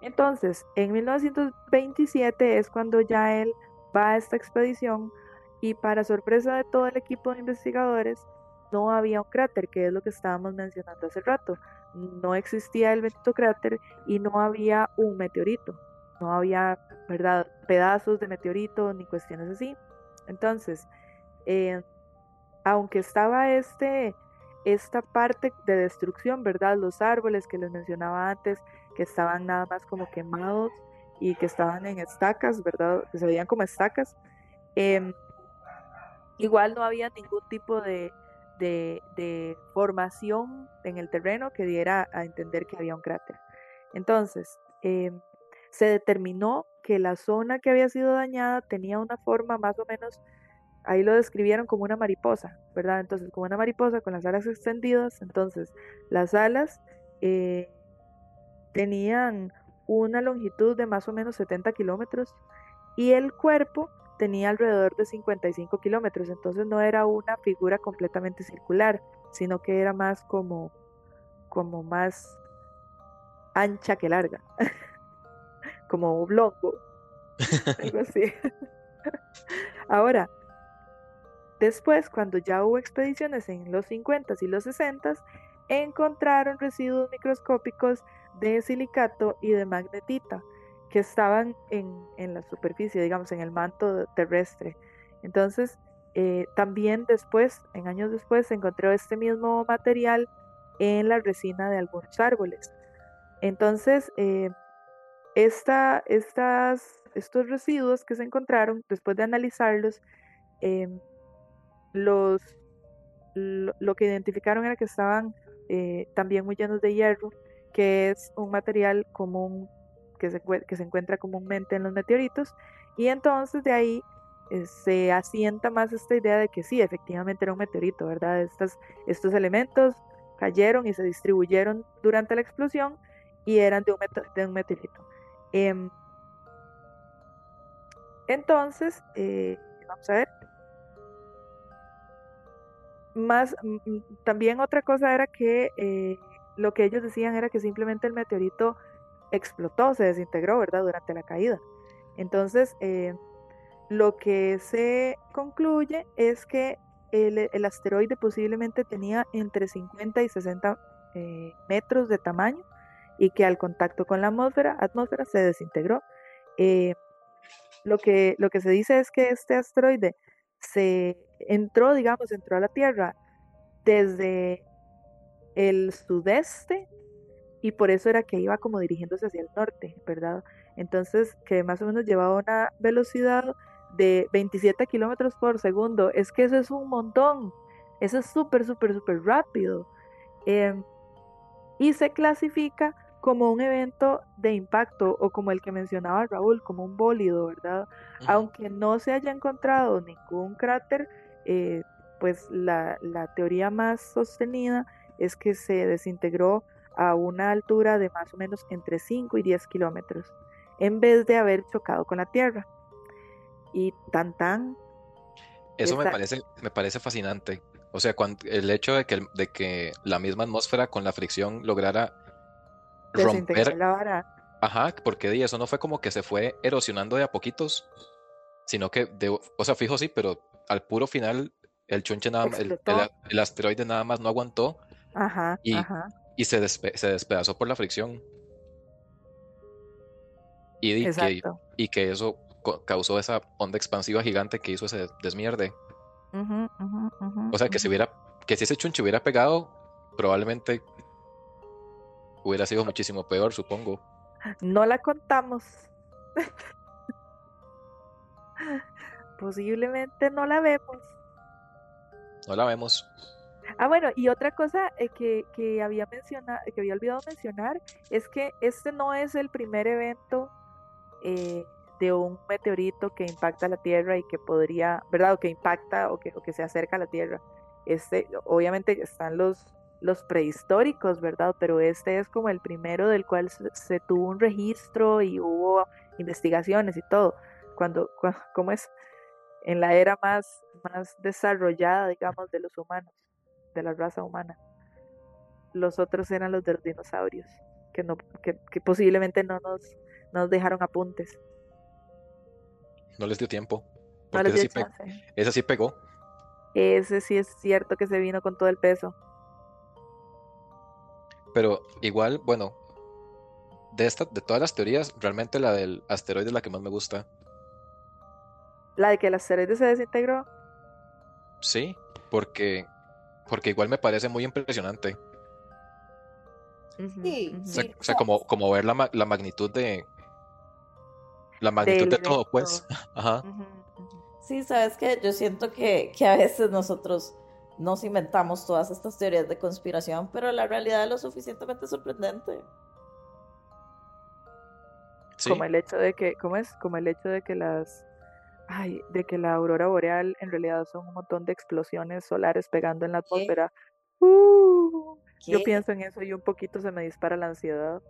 Entonces, en 1927 es cuando ya él va a esta expedición y para sorpresa de todo el equipo de investigadores, no había un cráter, que es lo que estábamos mencionando hace rato. No existía el bendito cráter y no había un meteorito. No había, ¿verdad?, pedazos de meteorito ni cuestiones así. Entonces, eh, aunque estaba este, esta parte de destrucción, ¿verdad? Los árboles que les mencionaba antes, que estaban nada más como quemados y que estaban en estacas, ¿verdad? Que se veían como estacas. Em, igual no había ningún tipo de, de, formación en el terreno que diera a entender que había un cráter. Entonces, em, se determinó que la zona que había sido dañada tenía una forma más o menos, ahí lo describieron como una mariposa, ¿verdad? Entonces, como una mariposa con las alas extendidas, entonces las alas eh, tenían una longitud de más o menos 70 kilómetros y el cuerpo tenía alrededor de 55 kilómetros, entonces no era una figura completamente circular, sino que era más como, como más ancha que larga, como oblongo, algo así. Ahora, después, cuando ya hubo expediciones en los 50 y los 60, encontraron residuos microscópicos de silicato y de magnetita que estaban en, en, la superficie, digamos, en el manto terrestre. Entonces, eh, también después, en años después, se encontró este mismo material en la resina de algunos árboles. Entonces, eh, esta, estas, estos residuos que se encontraron, después de analizarlos, em, los, lo, que identificaron era que estaban eh, también muy llenos de hierro, que es un material común que se, que se encuentra comúnmente en los meteoritos, y entonces de ahí eh, se asienta más esta idea de que sí, efectivamente era un meteorito, ¿verdad? Estas, estos elementos cayeron y se distribuyeron durante la explosión y eran de un, de un meteorito. Em, entonces, eh, vamos a ver. Más, también otra cosa era que eh, lo que ellos decían era que simplemente el meteorito explotó, se desintegró, ¿verdad? Durante la caída. Entonces, eh, lo que se concluye es que el, asteroide posiblemente tenía entre 50 y 60 eh, metros de tamaño y que al contacto con la atmósfera, se desintegró. Eh, lo, que, lo que se dice es que este asteroide se entró, digamos, entró a la Tierra desde el sudeste y por eso era que iba como dirigiéndose hacia el norte, ¿verdad? Entonces, que más o menos llevaba una velocidad de 27 kilómetros por segundo. Es que eso es un montón. Eso es súper, súper, súper rápido. Em, y se clasifica como un evento de impacto o como el que mencionaba Raúl, como un bólido, ¿verdad? Aunque no se haya encontrado ningún cráter, eh, pues la, la, teoría más sostenida es que se desintegró a una altura de más o menos entre 5 y 10 kilómetros, en vez de haber chocado con la Tierra y tan tan. Eso me parece, me parece fascinante. O sea, cuando, el hecho de que, de que la misma atmósfera con la fricción lograra romper. La vara. Ajá, porque eso no fue como que se fue erosionando de a poquitos, sino que, de, o sea, fijo sí, pero al puro final el chunche nada más, el, asteroide nada más no aguantó ajá, y, ajá. Y se, se despedazó por la fricción. Y, que, y que eso causó esa onda expansiva gigante que hizo ese desmierde. o sea, que si hubiera, que si ese chunche hubiera pegado, probablemente hubiera sido muchísimo peor, supongo. No la contamos. Posiblemente no la vemos. No la vemos. Ah, bueno, y otra cosa eh, que, que, había mencionado, que había olvidado mencionar, es que este no es el primer evento eh, de un meteorito que impacta la Tierra y que podría, ¿verdad? O que impacta o que, se acerca a la Tierra. Este, obviamente están los, los prehistóricos, ¿verdad? Pero este es como el primero del cual se, tuvo un registro y hubo investigaciones y todo. Cuando, ¿cómo es? En la era más, más desarrollada, digamos, de los humanos, de la raza humana. Los otros eran los de los dinosaurios, que, no, que, posiblemente no nos, nos dejaron apuntes. No les dio tiempo. Porque ese, sí sí pegó. Ese sí es cierto que se vino con todo el peso. Pero igual, bueno, de esta, de todas las teorías, realmente la del asteroide es la que más me gusta. ¿La de que el asteroide se desintegró? Sí, porque, porque igual me parece muy impresionante. Sí, o sea, como, como ver la, la magnitud de, la magnitud de todo, pues. Ajá. Sí, sabes que yo siento que, que, a veces nosotros nos inventamos todas estas teorías de conspiración, pero la realidad es lo suficientemente sorprendente. Como el hecho de que, ¿cómo es? Como el hecho de que las, ay, de que la aurora boreal en realidad son un montón de explosiones solares pegando en la atmósfera. Uh, yo pienso en eso y un poquito se me dispara la ansiedad.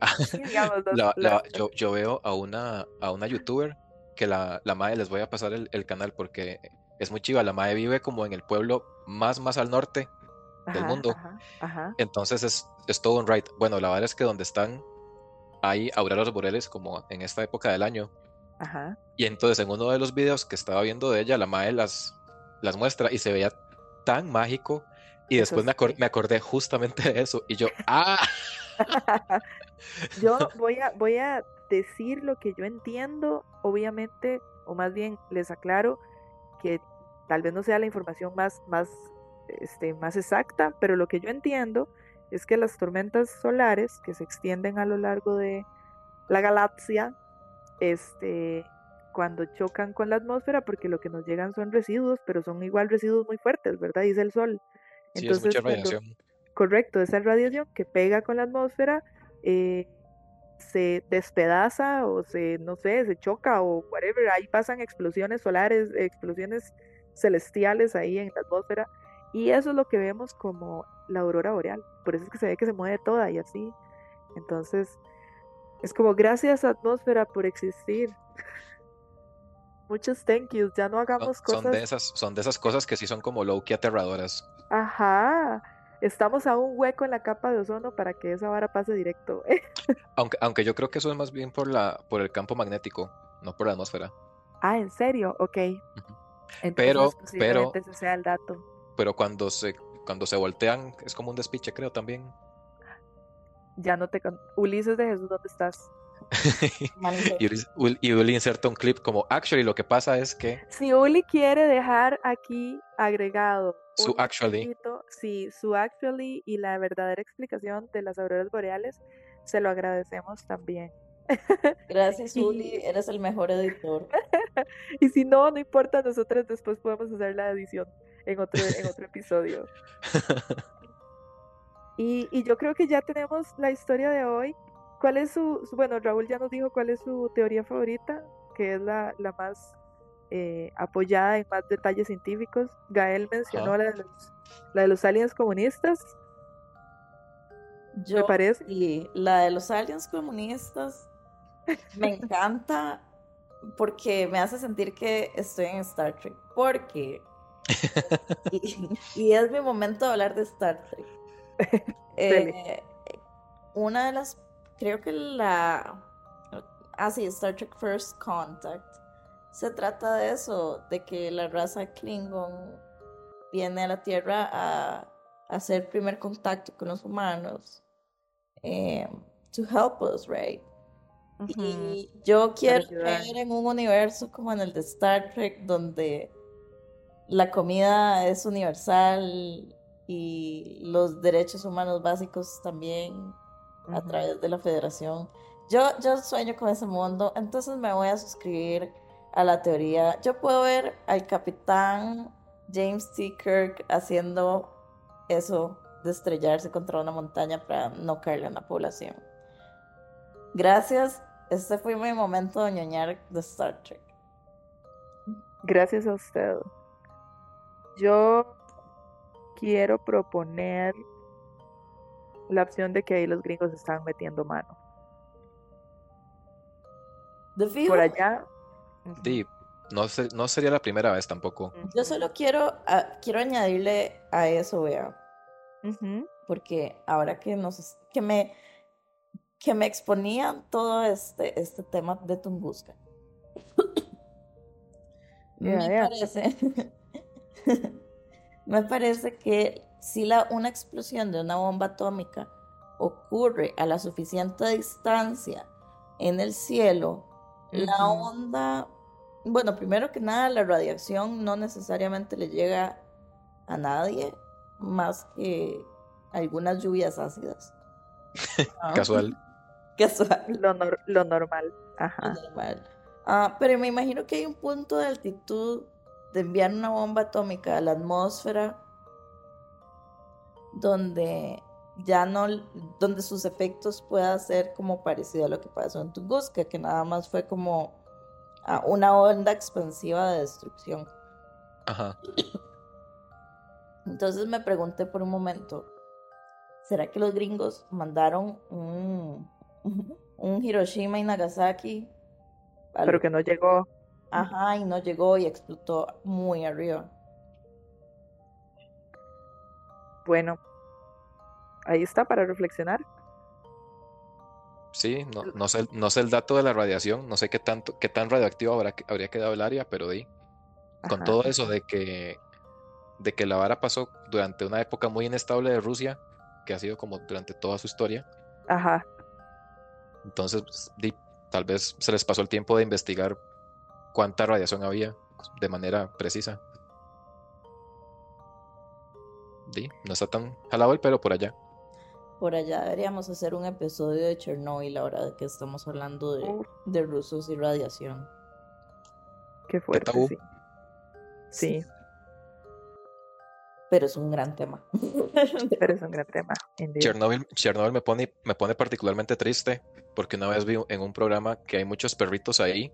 yo, veo a una, a una youtuber que la, la madre les voy a pasar el, canal porque es muy chiva. La madre vive como en el pueblo más, más al norte del mundo. Entonces es, es, todo un ride. Bueno, la verdad es que donde están hay auroras boreales como en esta época del año. Y entonces en uno de los videos que estaba viendo de ella, la madre las, las muestra y se veía tan mágico. Y después me, me acordé justamente de eso. Y yo, ¡ah! yo voy a, voy a decir lo que yo entiendo, obviamente, o más bien les aclaro que tal vez no sea la información más, más, este, más exacta, pero lo que yo entiendo es que las tormentas solares que se extienden a lo largo de, la galaxia, este, cuando chocan con la atmósfera, porque lo que nos llegan son residuos, pero son igual residuos muy fuertes, ¿verdad? Dice el sol. Sí, es mucha radiación. correcto, esa radiación que pega con la atmósfera eh, se despedaza o se, no sé, se choca o whatever. Ahí pasan explosiones solares, explosiones celestiales ahí en la atmósfera. Y eso es lo que vemos como la aurora boreal. Por eso es que se ve que se mueve toda y así. Entonces, es como gracias atmósfera por existir. Muchos thank yous, ya no hagamos son, cosas. Son de, esas, son de esas cosas que sí son como low-key aterradoras. Ajá. Estamos a un hueco en la capa de ozono para que esa vara pase directo. aunque, aunque yo creo que eso es más bien por, la, por el campo magnético, no por la atmósfera. Ah, ¿en serio? Ok. pero, pero, ese sea el dato. pero cuando se, cuando se voltean es como un despiche, creo también. Ya no te... Ulises de Jesús, ¿dónde estás? y, Uli, inserta un clip como actually lo que pasa es que si Uli quiere dejar aquí agregado su actually. sí su actually y la verdadera explicación de las auroras boreales se lo agradecemos también gracias Uli eres el mejor editor. Y si no no importa nosotros después podemos hacer la edición en otro en otro episodio y, y yo creo que ya tenemos la historia de hoy ¿Cuál es su, bueno, Raúl ya nos dijo cuál es su teoría favorita, que es la, la más eh, apoyada en más detalles científicos? Gael mencionó la, de los, la de los aliens comunistas. Yo, me parece. Y la de los aliens comunistas me encanta porque me hace sentir que estoy en Star Trek. Porque. y, y, es mi momento de hablar de Star Trek. Eh, una de las creo que la... Ah, sí, Star Trek First Contact. Se trata de eso, de que la raza Klingon viene a la Tierra a, hacer primer contacto con los humanos. Eh, to help us, right? Y yo quiero creer en un universo como en el de Star Trek, donde la comida es universal y los derechos humanos básicos también a través de la federación. Yo, yo sueño con ese mundo, entonces me voy a suscribir a la teoría. Yo puedo ver al capitán James T. Kirk haciendo eso de estrellarse contra una montaña para no caerle a la población. Gracias, este fue mi momento de ñoñar de Star Trek. Gracias a usted. Yo quiero proponer la opción de que ahí los gringos están metiendo mano. Por allá. Sí, no, no sería la primera vez tampoco. Yo solo quiero, ah, quiero añadirle a eso, vea. Porque ahora que nos que me que me exponían todo este, este tema de Tunguska. me parece me parece que si la, una explosión de una bomba atómica ocurre a la suficiente distancia en el cielo, la onda, bueno, primero que nada, la radiación no necesariamente le llega a nadie más que algunas lluvias ácidas. Casual. Casual. Lo, lo normal. Ajá. normal. Ah, pero me imagino que hay un punto de altitud de enviar una bomba atómica a la atmósfera donde ya no, donde sus efectos pueda ser como parecido a lo que pasó en Tunguska, que nada más fue como una onda expansiva de destrucción. Ajá. Entonces me pregunté por un momento, ¿será que los gringos mandaron un, un Hiroshima y Nagasaki? Pero que no llegó. Ajá, y no llegó y explotó muy arriba. Bueno, ahí está para reflexionar. Sí, no, no, sé, no sé el dato de la radiación, no sé qué tanto, qué tan radioactivo habrá, habría quedado el área, pero di. Con todo eso de que, de que la vara pasó durante una época muy inestable de Rusia, que ha sido como durante toda su historia. Ajá. Entonces, pues, di, tal vez se les pasó el tiempo de investigar cuánta radiación había de manera precisa no está tan jalado el pelo por allá. Por allá deberíamos hacer un episodio de Chernobyl ahora de que estamos hablando de, de rusos y radiación. Qué fuerte, tabú. sí. Sí, Pero es un gran tema. pero es un gran tema. Chernobyl me pone, me pone particularmente triste porque una vez vi en un programa que hay muchos perritos ahí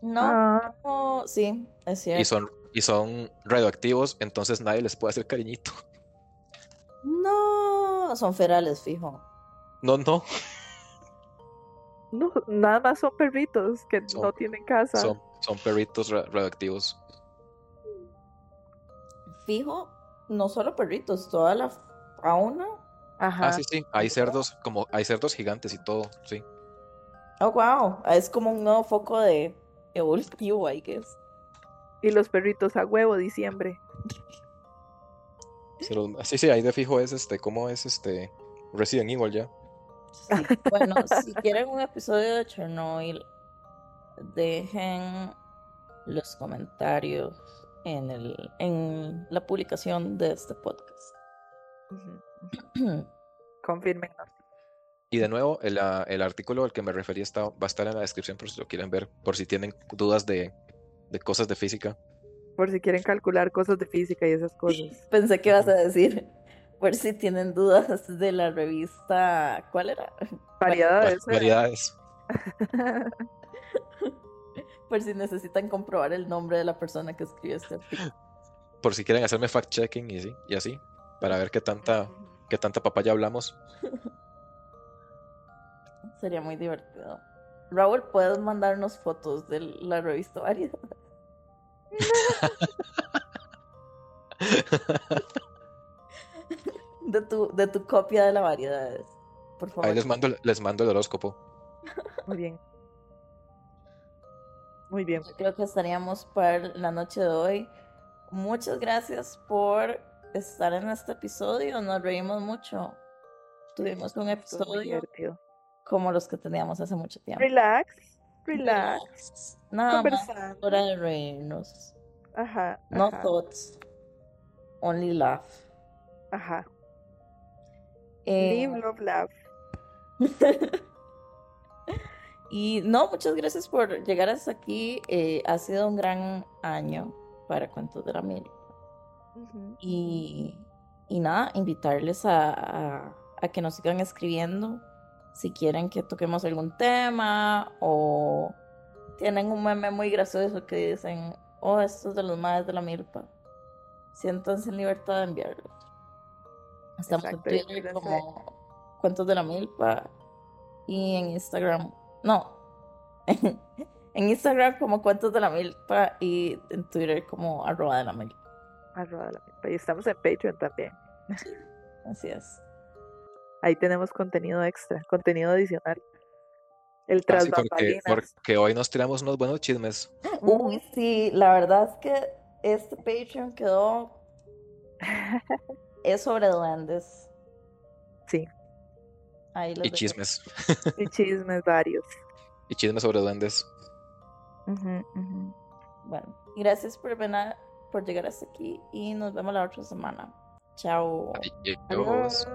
No, Ah, no, sí, es y cierto. son, y son radioactivos, entonces nadie les puede hacer cariñito. No, son ferales, fijo. No, no, no, nada más son perritos que Son- no tienen casa. son, son perritos ra- radioactivos. Fijo, no solo perritos, toda la fauna. Ajá. Ah, sí, sí, hay cerdos, como hay cerdos gigantes y todo, sí. Oh, wow. Es como un nuevo foco de evolutivo, I guess. Y los perritos a huevo, diciembre. Los- sí, sí, ahí de fijo es este, ¿cómo es este Resident Evil ya? Sí. Bueno, si quieren un episodio de Chernobyl, dejen los comentarios en, el, en la publicación de este podcast. Ujú. Confírmenos. Y de nuevo, el, ah, el artículo al que me referí está, va a estar en la descripción por si lo quieren ver, por si tienen dudas de, de cosas de física. Por si quieren calcular cosas de física y esas cosas. Pensé que ibas a decir, por si tienen dudas de la revista, ¿cuál era? Variedades. Va- Variedades. Por si necesitan comprobar el nombre de la persona que escribió este artículo. Por si quieren hacerme fact-checking y así, para ver qué tanta, qué tanta papaya hablamos. Sería muy divertido. Raúl, ¿puedes mandarnos fotos de la revista Variedad? De tu, de tu copia de la Variedades. Por favor. Ahí les mando, el- les mando el horóscopo. Muy bien. Muy bien. Creo que estaríamos para la noche de hoy. Muchas gracias por estar en este episodio. Nos reímos mucho. Tuvimos un Estuvo muy episodio divertido. Como los que teníamos hace mucho tiempo. Relax. Relax. Nada más Conversando. hora de reírnos. Ajá. No ajá, thoughts. Only laugh. Ajá. Eh, Live, love, laugh. y no, muchas gracias por llegar hasta aquí. Eh, ha sido un gran año para Cuentos de la. Ujú. Y, y nada, invitarles a, a- a que nos sigan escribiendo si quieren que toquemos algún tema o tienen un meme muy gracioso que dicen, oh, esto es de los madres de la milpa. Siéntanse en libertad de enviarlos. Estamos Exacto, en Twitter como Cuentos de la Milpa y en Instagram, no, en Instagram como Cuentos de la Milpa y en Twitter como arroba de la milpa. Arroba la milpa. Y estamos en Patreon también. Así es. Ahí tenemos contenido extra, contenido adicional. El tras Así porque, bambalinas. porque hoy nos tiramos unos buenos chismes. Uy, sí, la verdad es que este Patreon quedó. Es sobre duendes. Sí, Ahí les Y chismes. y chismes varios. Y chismes sobre duendes. Bueno, gracias por, ven- por llegar hasta aquí y nos vemos la otra semana. Chao. Adiós. Adiós.